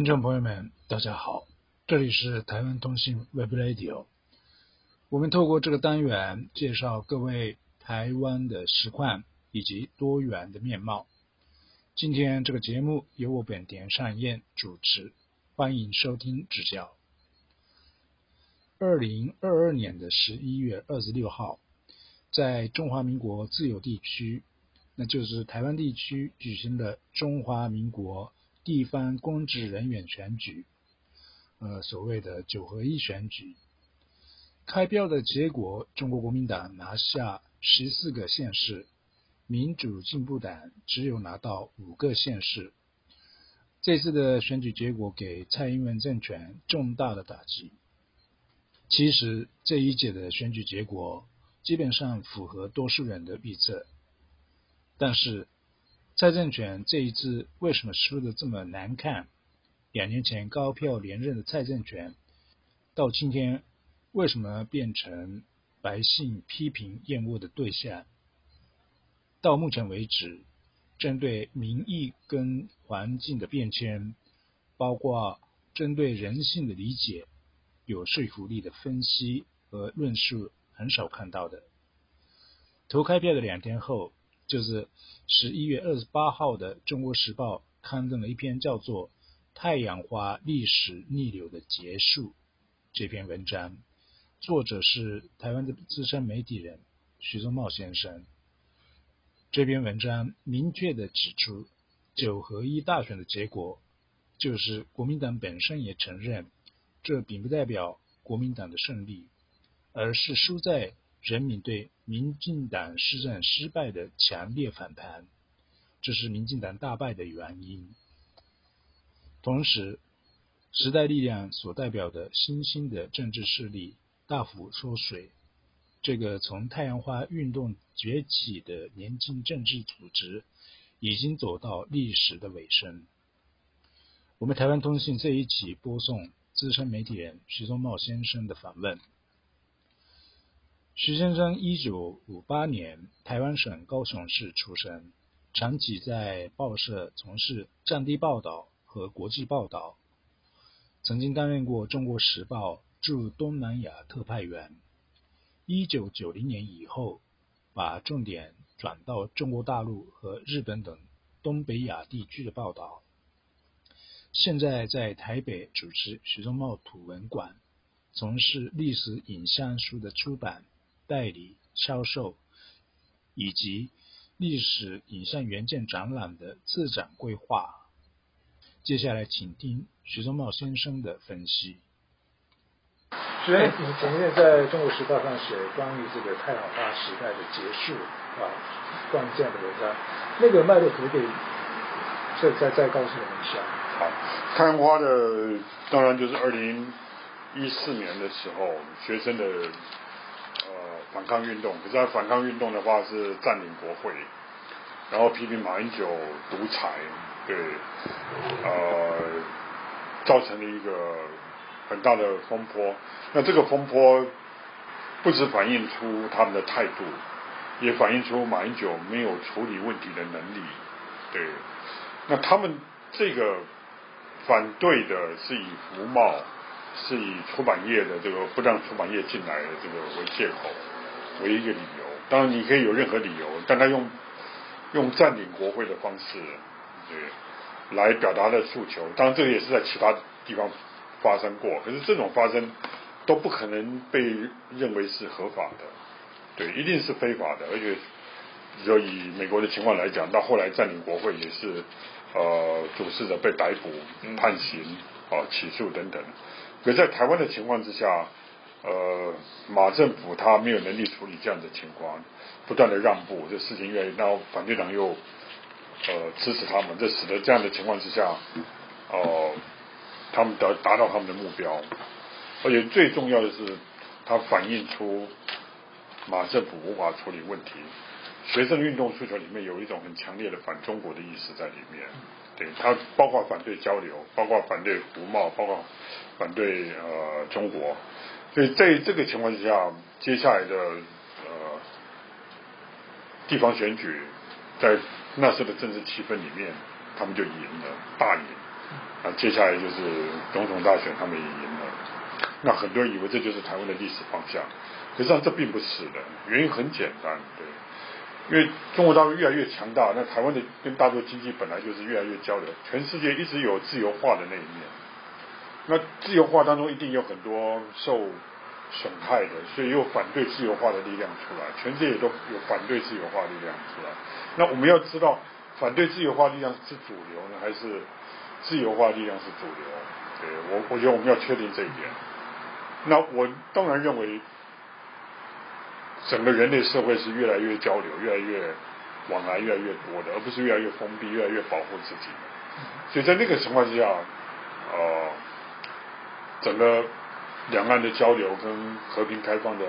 听众朋友们，大家好，这里是台湾通信 Web Radio。我们透过这个单元介绍各位台湾的实况以及多元的面貌。今天这个节目由我本田善彦主持，欢迎收听指教。二零二二年的十一月二十六号，在中华民国自由地区，那就是台湾地区举行的中华民国。地方公职人员选举，呃，所谓的九合一选举，开票的结果，中国国民党拿下十四个县市，民主进步党只有拿到五个县市。这次的选举结果给蔡英文政权重大的打击。其实这一届的选举结果基本上符合多数人的预测，但是。蔡政权这一次为什么输的这么难看？两年前高票连任的蔡政权，到今天为什么变成百姓批评厌恶的对象？到目前为止，针对民意跟环境的变迁，包括针对人性的理解，有说服力的分析和论述很少看到的。投开票的两天后。就是十一月二十八号的《中国时报》刊登了一篇叫做《太阳花历史逆流的结束》这篇文章，作者是台湾的资深媒体人徐宗茂先生。这篇文章明确的指出，九合一大选的结果，就是国民党本身也承认，这并不代表国民党的胜利，而是输在。人民对民进党施政失败的强烈反弹，这是民进党大败的原因。同时，时代力量所代表的新兴的政治势力大幅缩水，这个从太阳花运动崛起的年轻政治组织，已经走到历史的尾声。我们台湾通信这一期播送资深媒体人徐宗茂先生的访问。徐先生一九五八年台湾省高雄市出生，长期在报社从事战地报道和国际报道，曾经担任过《中国时报》驻东南亚特派员。一九九零年以后，把重点转到中国大陆和日本等东北亚地区的报道。现在在台北主持徐宗茂图文馆，从事历史影像书的出版。代理销售以及历史影像原件展览的自展规划。接下来，请听徐宗茂先生的分析。徐先生，你前面在中国时报上写关于这个太阳花时代的结束啊，关于这样的文章，那个脉络可不可以再再再告诉我们一下？好，太阳花的当然就是二零一四年的时候，学生的。反抗运动，可是他反抗运动的话是占领国会，然后批评马英九独裁，对，呃，造成了一个很大的风波。那这个风波不止反映出他们的态度，也反映出马英九没有处理问题的能力。对，那他们这个反对的是以服贸，是以出版业的这个不让出版业进来的这个为借口。为一个理由，当然你可以有任何理由，但他用用占领国会的方式，对，来表达的诉求。当然，这个也是在其他地方发生过，可是这种发生都不可能被认为是合法的，对，一定是非法的。而且，就以美国的情况来讲，到后来占领国会也是呃，主事者被逮捕、判刑、啊起诉等等。可在台湾的情况之下。呃，马政府他没有能力处理这样的情况，不断的让步，这事情越然后反对党又呃支持他们，这使得这样的情况之下，哦，他们达达到他们的目标，而且最重要的是，它反映出马政府无法处理问题，学生运动诉求里面有一种很强烈的反中国的意识在里面，对，它包括反对交流，包括反对胡贸，包括反对呃中国。所以在这个情况之下，接下来的呃地方选举，在那时的政治气氛里面，他们就赢了，大赢。啊，接下来就是总统大选，他们也赢了。那很多人以为这就是台湾的历史方向，实际上这并不是的。原因很简单，对，因为中国大陆越来越强大，那台湾的跟大陆经济本来就是越来越交流。全世界一直有自由化的那一面，那自由化当中一定有很多受损害的，所以又反对自由化的力量出来。全世界都有反对自由化力量出来。那我们要知道，反对自由化力量是主流呢，还是？自由化力量是主流，对我，我觉得我们要确定这一点。那我当然认为，整个人类社会是越来越交流、越来越往来、越来越多的，而不是越来越封闭、越来越保护自己。所以在那个情况之下，呃，整个两岸的交流跟和平开放的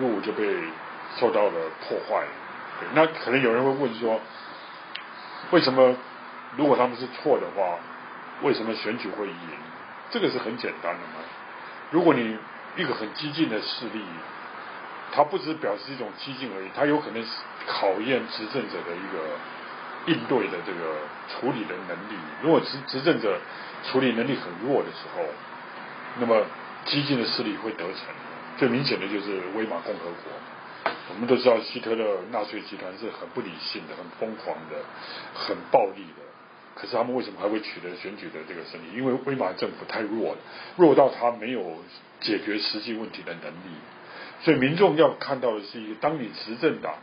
路就被受到了破坏。那可能有人会问说，为什么？如果他们是错的话，为什么选举会赢？这个是很简单的嘛。如果你一个很激进的势力，它不只表示一种激进而已，它有可能是考验执政者的一个应对的这个处理的能力。如果执执政者处理能力很弱的时候，那么激进的势力会得逞。最明显的就是威玛共和国。我们都知道希特勒纳粹集团是很不理性的、很疯狂的、很暴力的。可是他们为什么还会取得选举的这个胜利？因为威玛政府太弱了，弱到他没有解决实际问题的能力。所以民众要看到的是一个，当你执政党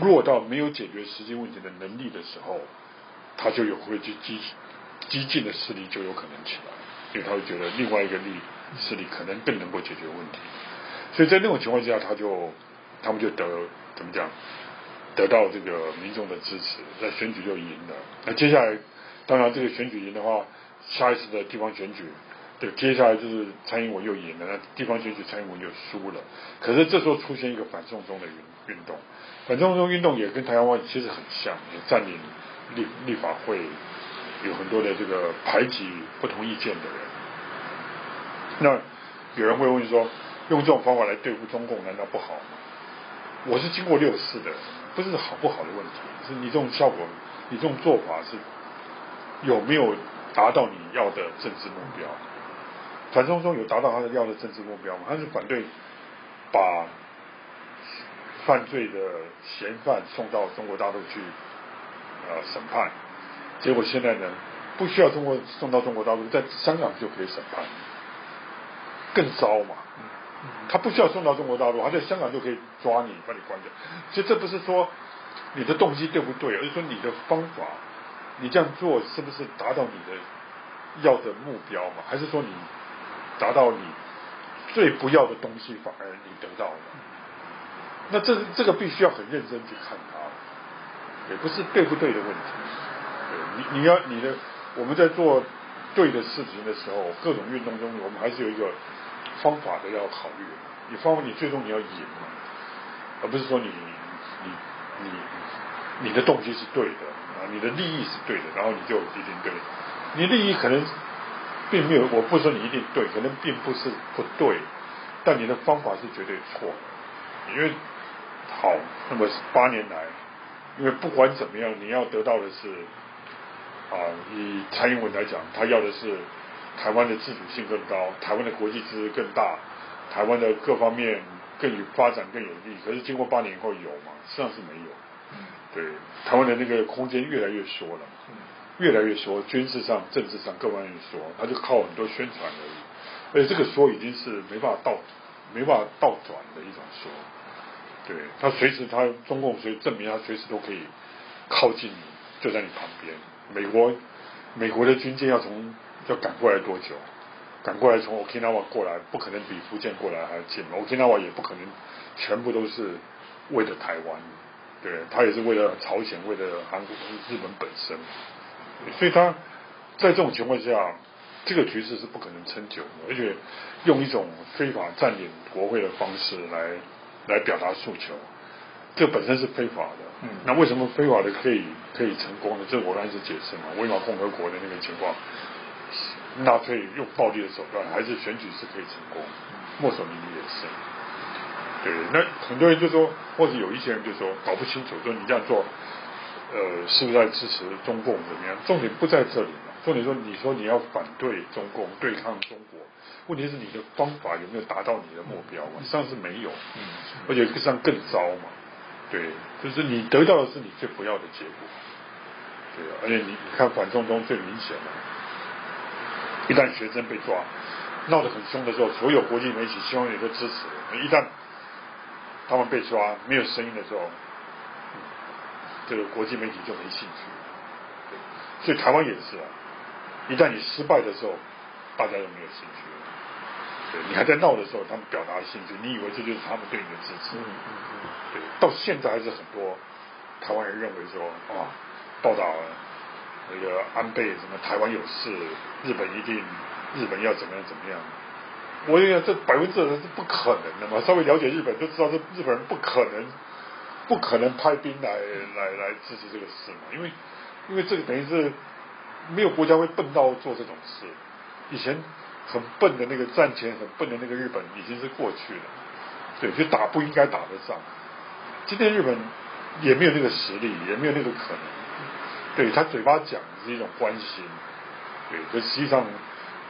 弱到没有解决实际问题的能力的时候，他就有会去激激进的势力就有可能起来，因为他会觉得另外一个力势力可能更能够解决问题。所以在那种情况之下，他就他们就得怎么讲？得到这个民众的支持，那选举就赢了。那接下来，当然这个选举赢的话，下一次的地方选举，对，接下来就是蔡英文又赢了，那地方选举蔡英文又输了。可是这时候出现一个反送中的运运动，反送中运动也跟台湾其实很像，也占领立立法会，有很多的这个排挤不同意见的人。那有人会问说，用这种方法来对付中共，难道不好吗？我是经过六次的。不是好不好的问题，是你这种效果，你这种做法是有没有达到你要的政治目标？反送中有达到他的要的政治目标吗？他是反对把犯罪的嫌犯送到中国大陆去呃审判，结果现在呢不需要中国送到中国大陆，在香港就可以审判，更糟嘛。他不需要送到中国大陆，他在香港就可以抓你，把你关掉。所以这不是说你的动机对不对，而是说你的方法，你这样做是不是达到你的要的目标嘛？还是说你达到你最不要的东西反而你得到了？那这这个必须要很认真去看它，也不是对不对的问题。你你要你的我们在做对的事情的时候，各种运动中，我们还是有一个。方法的要考虑，你方你最终你要赢，而不是说你你你你的动机是对的啊，你的利益是对的，然后你就一定对。你利益可能并没有，我不说你一定对，可能并不是不对，但你的方法是绝对错。因为好，那么八年来，因为不管怎么样，你要得到的是啊，以蔡英文来讲，他要的是。台湾的自主性更高，台湾的国际支持更大，台湾的各方面更有发展更有利。可是经过八年以后有吗？实际上是没有。对，台湾的那个空间越来越缩了，越来越缩，军事上、政治上各方面缩，他就靠很多宣传而已。而且这个缩已经是没办法倒，没办法倒转的一种缩。对他随时他中共随证明他随时都可以靠近你，就在你旁边。美国美国的军舰要从。要赶过来多久？赶过来从 Okinawa 过来，不可能比福建过来还要近。Okinawa 也不可能全部都是为了台湾，对，他也是为了朝鲜，为了韩国、日本本身。所以他在这种情况下，这个局势是不可能撑久的，而且用一种非法占领国会的方式来来表达诉求，这本身是非法的。嗯，那为什么非法的可以可以成功呢？这我刚才是解释嘛，威玛共和国的那个情况。纳粹用暴力的手段，还是选举是可以成功？墨索里尼也是。对，那很多人就说，或者有一些人就说，搞不清楚，说你这样做，呃，是不是在支持中共怎么样？重点不在这里嘛，重点说你说你要反对中共，对抗中国，问题是你的方法有没有达到你的目标？实际上是没有，嗯，而且实际上更糟嘛，对，就是你得到的是你最不要的结果，对啊，而且你你看反中中最明显的，一旦学生被抓，闹得很凶的时候，所有国际媒体、希望也都支持，一旦他们被抓没有声音的时候。这个国际媒体就没兴趣，所以台湾也是啊。一旦你失败的时候，大家就没有兴趣了。对你还在闹的时候，他们表达兴趣，你以为这就是他们对你的支持？嗯嗯嗯。对，到现在还是很多台湾人认为说啊，报道那个安倍什么台湾有事，日本一定日本要怎么样怎么样。我讲这百分之百是不可能的嘛。稍微了解日本都知道，这日本人不可能。不可能派兵来来来支持这个事嘛？因为因为这个等于是没有国家会笨到做这种事。以前很笨的那个战前很笨的那个日本已经是过去了，对，就打不应该打的仗。今天日本也没有那个实力，也没有那个可能。对他嘴巴讲是一种关心，对，可实际上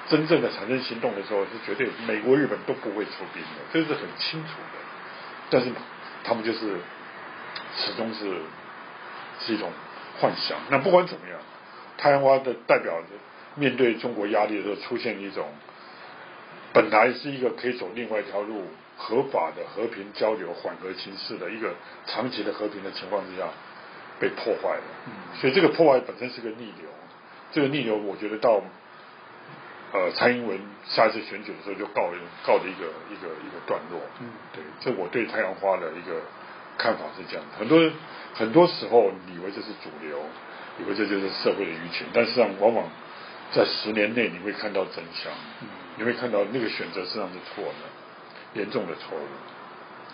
真正的产生行动的时候，是绝对美国、日本都不会出兵的，这是很清楚的。但是他们就是。始终是是一种幻想。那不管怎么样，太阳花的代表面对中国压力的时候，出现一种本来是一个可以走另外一条路、合法的和平交流、缓和情势的一个长期的和平的情况之下，被破坏了。所以这个破坏本身是个逆流。这个逆流，我觉得到呃蔡英文下一次选举的时候就告告的一个一个一个段落。嗯，对，这我对太阳花的一个。看法是这样，很多人很多时候以为这是主流，以为这就是社会的舆情，但实际上往往在十年内你会看到真相，你会看到那个选择实际上是错的，严重的错误。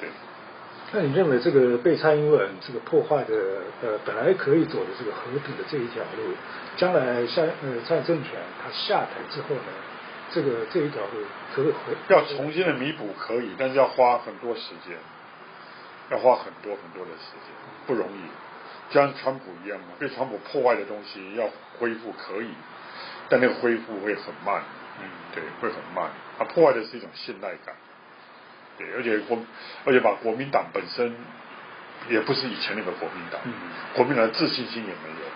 对。那你认为这个被蔡英文这个破坏的呃本来可以走的这个和平的这一条路，将来下呃蔡政权他下台之后呢，这个这一条路可不可以要重新的弥补可以，但是要花很多时间。要花很多很多的时间，不容易，就像川普一样嘛，被川普破坏的东西要恢复可以，但那个恢复会很慢，嗯，对，会很慢。他破坏的是一种信赖感，对，而且国，而且把国民党本身也不是以前那个国民党，国民党的自信心也没有，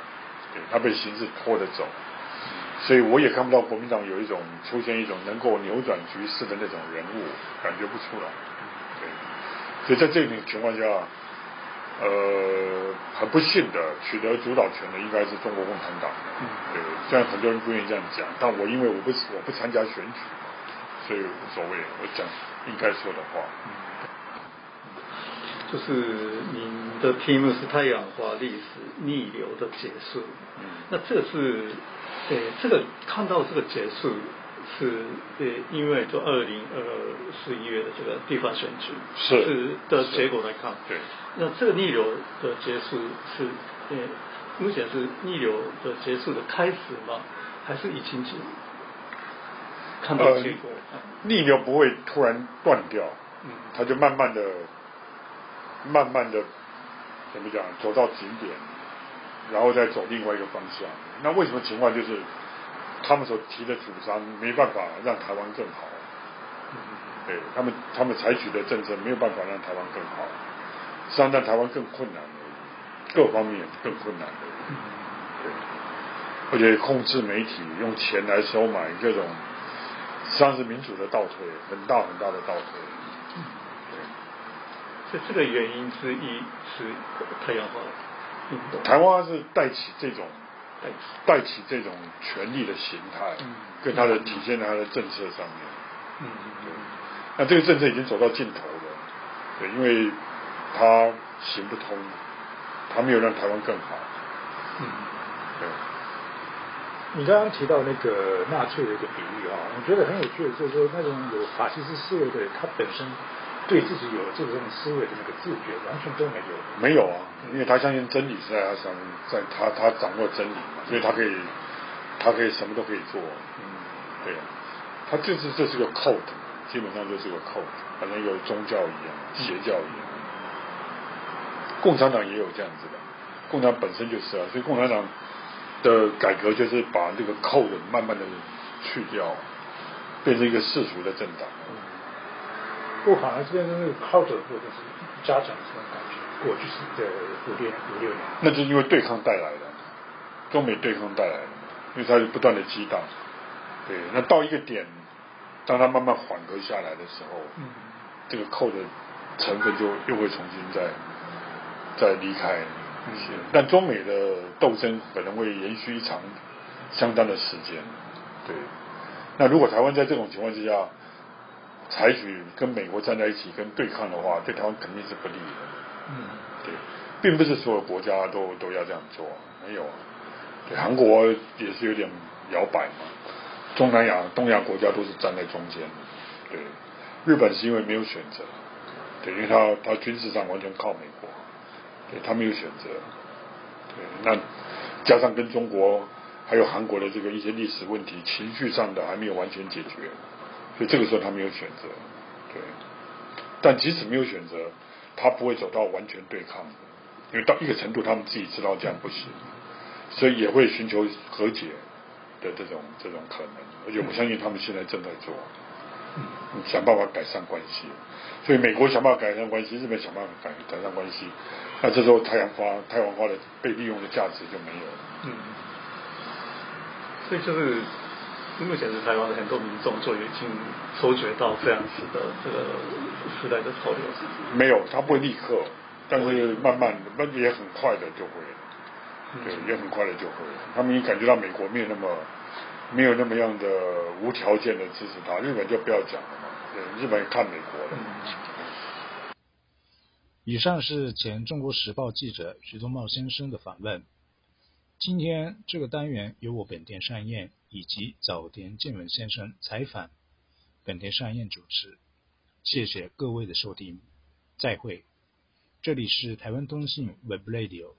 对他被形势拖着走，所以我也看不到国民党有一种出现一种能够扭转局势的那种人物，感觉不出来。所以在这种情况下，呃，很不幸的，取得主导权的应该是中国共产党。嗯，对，虽然很多人不愿意这样讲，但我因为我不我不参加选举，所以无所谓，我讲应该说的话。嗯就是您的题目是太阳花历史逆流的结束。嗯，那这是，呃，这个看到这个结束。是，呃，因为就二零二十一月的这个地方选举是的结果来看，对，那这个逆流的结束是，呃，目前是逆流的结束的开始吗？还是已经是看到结果？逆流不会突然断掉，嗯，它就慢慢的、慢慢的怎么讲，走到顶点，然后再走另外一个方向。那为什么情况就是？他们所提的主张没办法让台湾更好，对他们他们采取的政策没有办法让台湾更好，实际上让台湾更困难，各方面更困难的，对，而且控制媒体，用钱来收买各种，实际上是民主的倒退，很大很大的倒退，对，所以这个原因之一是太阳花台湾是带起这种。带起这种权力的形态，跟他的体现在他的政策上面。嗯对。那这个政策已经走到尽头了，对，因为他行不通，他没有让台湾更好。嗯。对。你刚刚提到那个纳粹的一个比喻啊，我觉得很有趣的，就是说那种有法西斯思维的，他本身。对自己有这种思维的那个自觉，完全都没有。没有啊，因为他相信真理是在他上面，在他他掌握真理嘛，所以他可以，他可以什么都可以做。嗯，对啊，他就是这是个 code，基本上就是个 code，反正有宗教一样，邪教一样。共产党也有这样子的共产党本身就是啊，所以共产党的改革就是把这个扣子慢慢的去掉，变成一个世俗的政党。过反而这边那个靠着或者是加强这种感觉，过去是的五六五六年，那就是因为对抗带来的，中美对抗带来的，因为它是不断的激荡，对，那到一个点，当它慢慢缓和下来的时候，嗯，这个扣的成分就又会重新再再离开一些，但中美的斗争可能会延续一长相当的时间，对，那如果台湾在这种情况之下，采取跟美国站在一起跟对抗的话，对台湾肯定是不利的。嗯，对，并不是所有国家都都要这样做，没有啊。对，韩国也是有点摇摆嘛。东南亚、东亚国家都是站在中间。对，日本是因为没有选择，对，因为他他军事上完全靠美国，对他没有选择。对，那加上跟中国还有韩国的这个一些历史问题、情绪上的还没有完全解决。所以这个时候他没有选择，对。但即使没有选择，他不会走到完全对抗，因为到一个程度，他们自己知道这样不行，所以也会寻求和解的这种这种可能。而且我相信他们现在正在做，想办法改善关系。所以美国想办法改善关系，日本想办法改改善关系，那这时候太阳花太阳花的被利用的价值就没有了。嗯。所以就是。目前是台湾的很多民众就已经收觉到这样子的这个时代的潮流，没有，他不会立刻，但是慢慢的，那也很快的就会，对，也很快的就会，他们也感觉到美国没有那么没有那么样的无条件的支持他，日本就不要讲了嘛，对，日本看美国的。以上是前中国时报记者徐宗茂先生的访问。今天这个单元由我本田善彦以及早田健文先生采访，本田善彦主持。谢谢各位的收听，再会。这里是台湾通信 Web Radio。